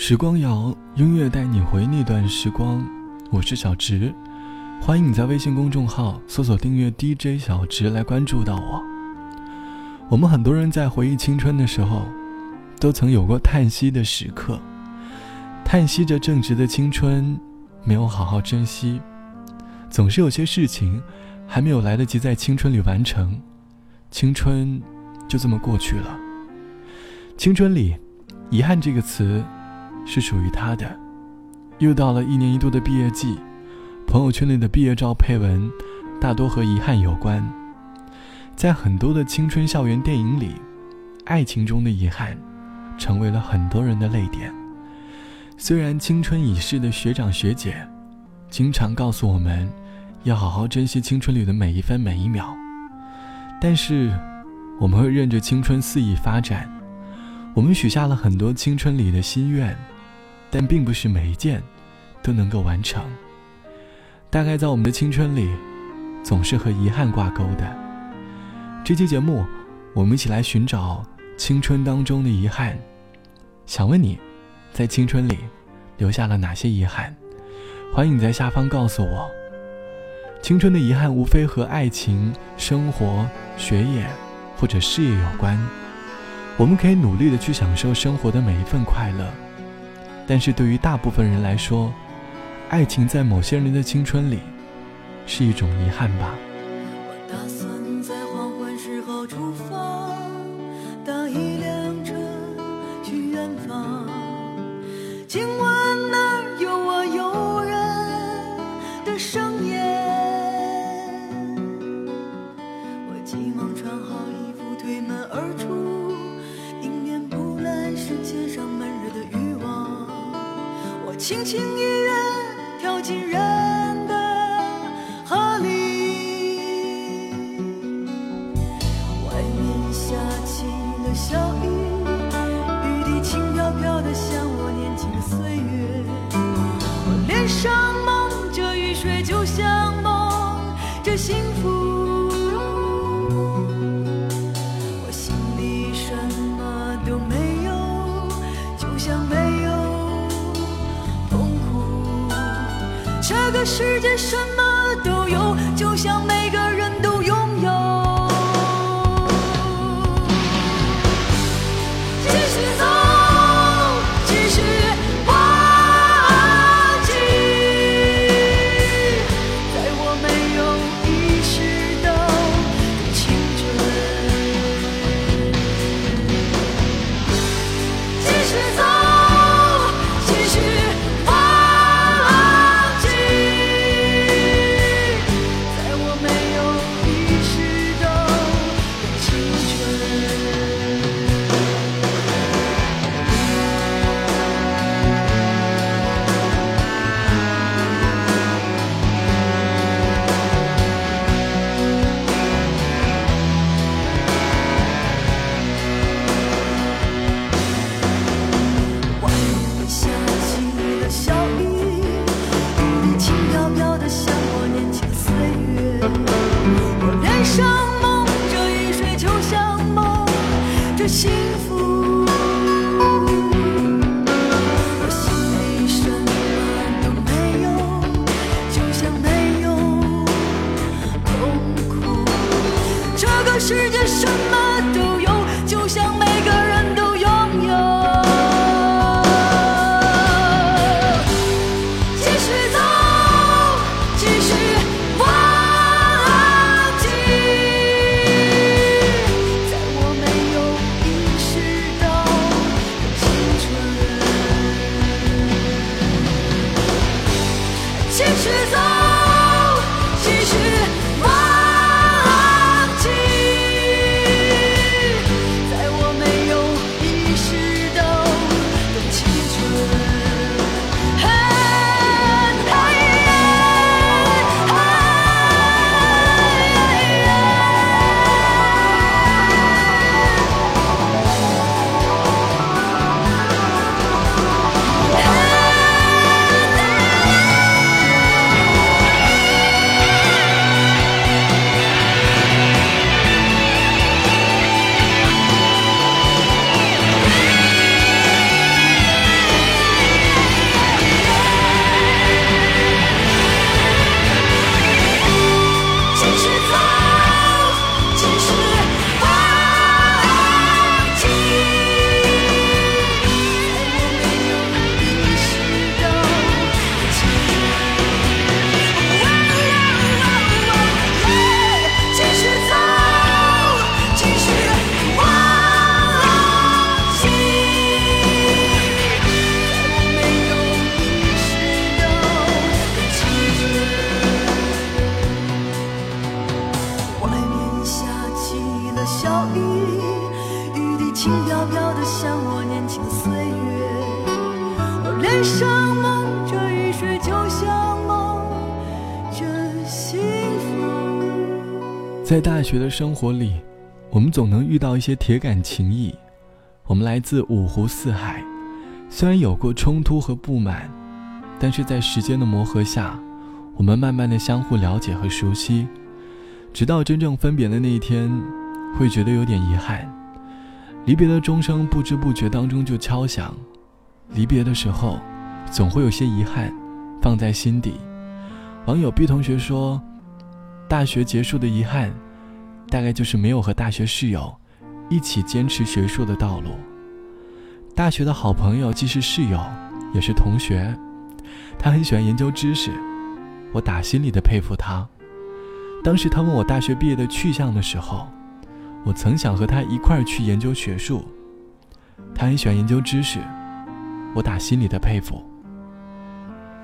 时光谣，音乐带你回那段时光。我是小直，欢迎你在微信公众号搜索订阅 DJ 小直来关注到我。我们很多人在回忆青春的时候，都曾有过叹息的时刻，叹息着正直的青春没有好好珍惜，总是有些事情还没有来得及在青春里完成，青春就这么过去了。青春里，遗憾这个词是属于他的。又到了一年一度的毕业季，朋友圈里的毕业照配文大多和遗憾有关。在很多的青春校园电影里，爱情中的遗憾成为了很多人的泪点。虽然青春已逝的学长学姐经常告诉我们要好好珍惜青春里的每一分每一秒，但是我们会任着青春肆意发展。我们许下了很多青春里的心愿，但并不是每一件都能够完成。大概在我们的青春里，总是和遗憾挂钩的。这期节目，我们一起来寻找青春当中的遗憾。想问你，在青春里留下了哪些遗憾？欢迎你在下方告诉我。青春的遗憾无非和爱情、生活、学业或者事业有关。我们可以努力的去享受生活的每一份快乐，但是对于大部分人来说，爱情在某些人的青春里是一种遗憾吧。的小雨，雨滴轻飘飘的，像我年轻的岁月。我脸上蒙着雨水，就像蒙着幸福。我心里什么都没有，就像没有痛苦这个世界什么都有，就像每个人都在大学的生活里，我们总能遇到一些铁杆情谊。我们来自五湖四海，虽然有过冲突和不满，但是在时间的磨合下，我们慢慢的相互了解和熟悉，直到真正分别的那一天，会觉得有点遗憾。离别的钟声不知不觉当中就敲响，离别的时候，总会有些遗憾，放在心底。网友 B 同学说，大学结束的遗憾，大概就是没有和大学室友。一起坚持学术的道路。大学的好朋友既是室友，也是同学。他很喜欢研究知识，我打心里的佩服他。当时他问我大学毕业的去向的时候，我曾想和他一块儿去研究学术。他很喜欢研究知识，我打心里的佩服。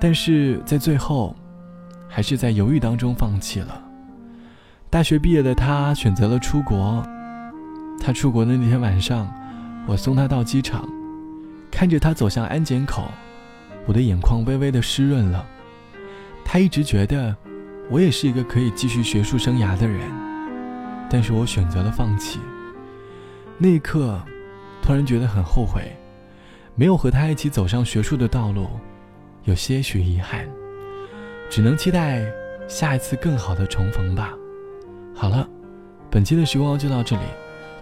但是在最后，还是在犹豫当中放弃了。大学毕业的他选择了出国。他出国的那天晚上，我送他到机场，看着他走向安检口，我的眼眶微微的湿润了。他一直觉得我也是一个可以继续学术生涯的人，但是我选择了放弃。那一刻，突然觉得很后悔，没有和他一起走上学术的道路，有些许遗憾，只能期待下一次更好的重逢吧。好了，本期的时光就到这里。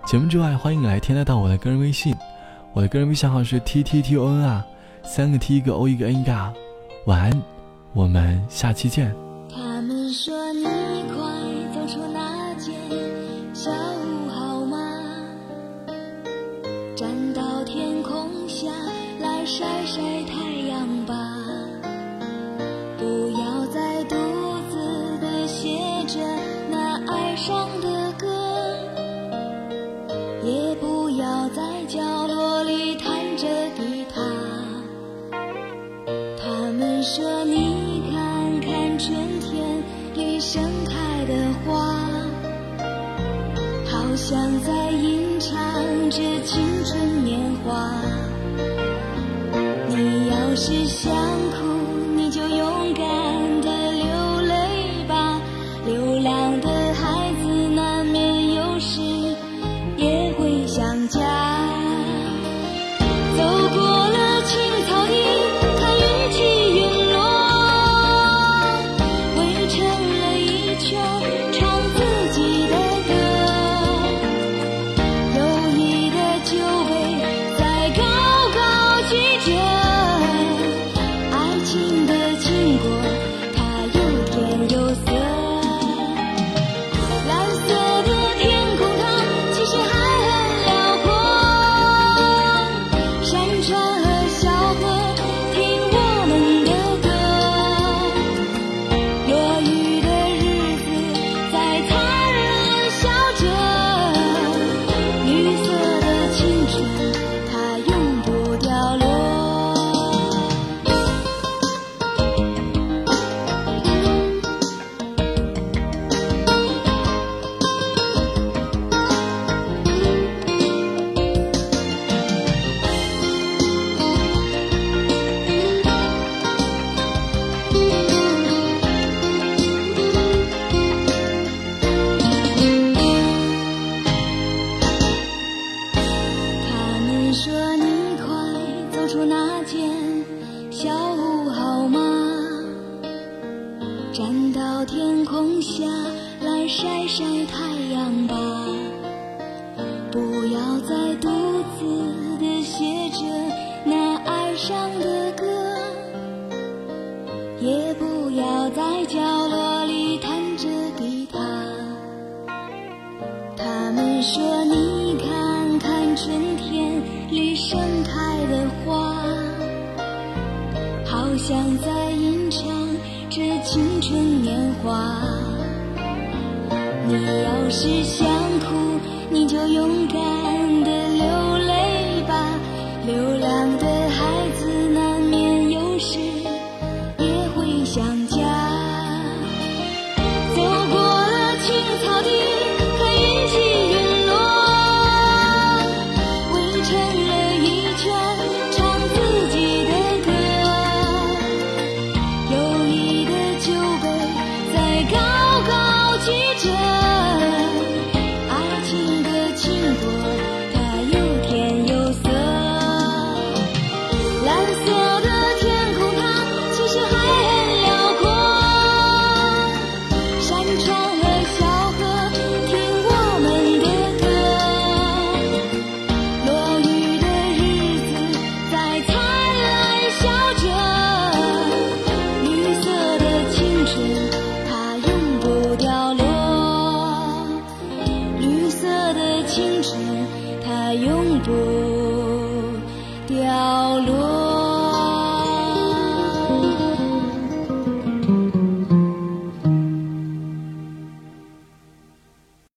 节目之外，欢迎来添加到我的个人微信，我的个人微信号是 t t t o n 啊，三个 t 一个 o 一个 n 嘎。晚安，我们下期见。他们说说你看看春天里盛开的花，好像在吟唱着青春年华。你要是想哭站到天空下来晒晒太阳吧，不要再独自的写着那哀伤的歌，也不要在角落里弹着吉他。他们说只想哭，你就勇敢。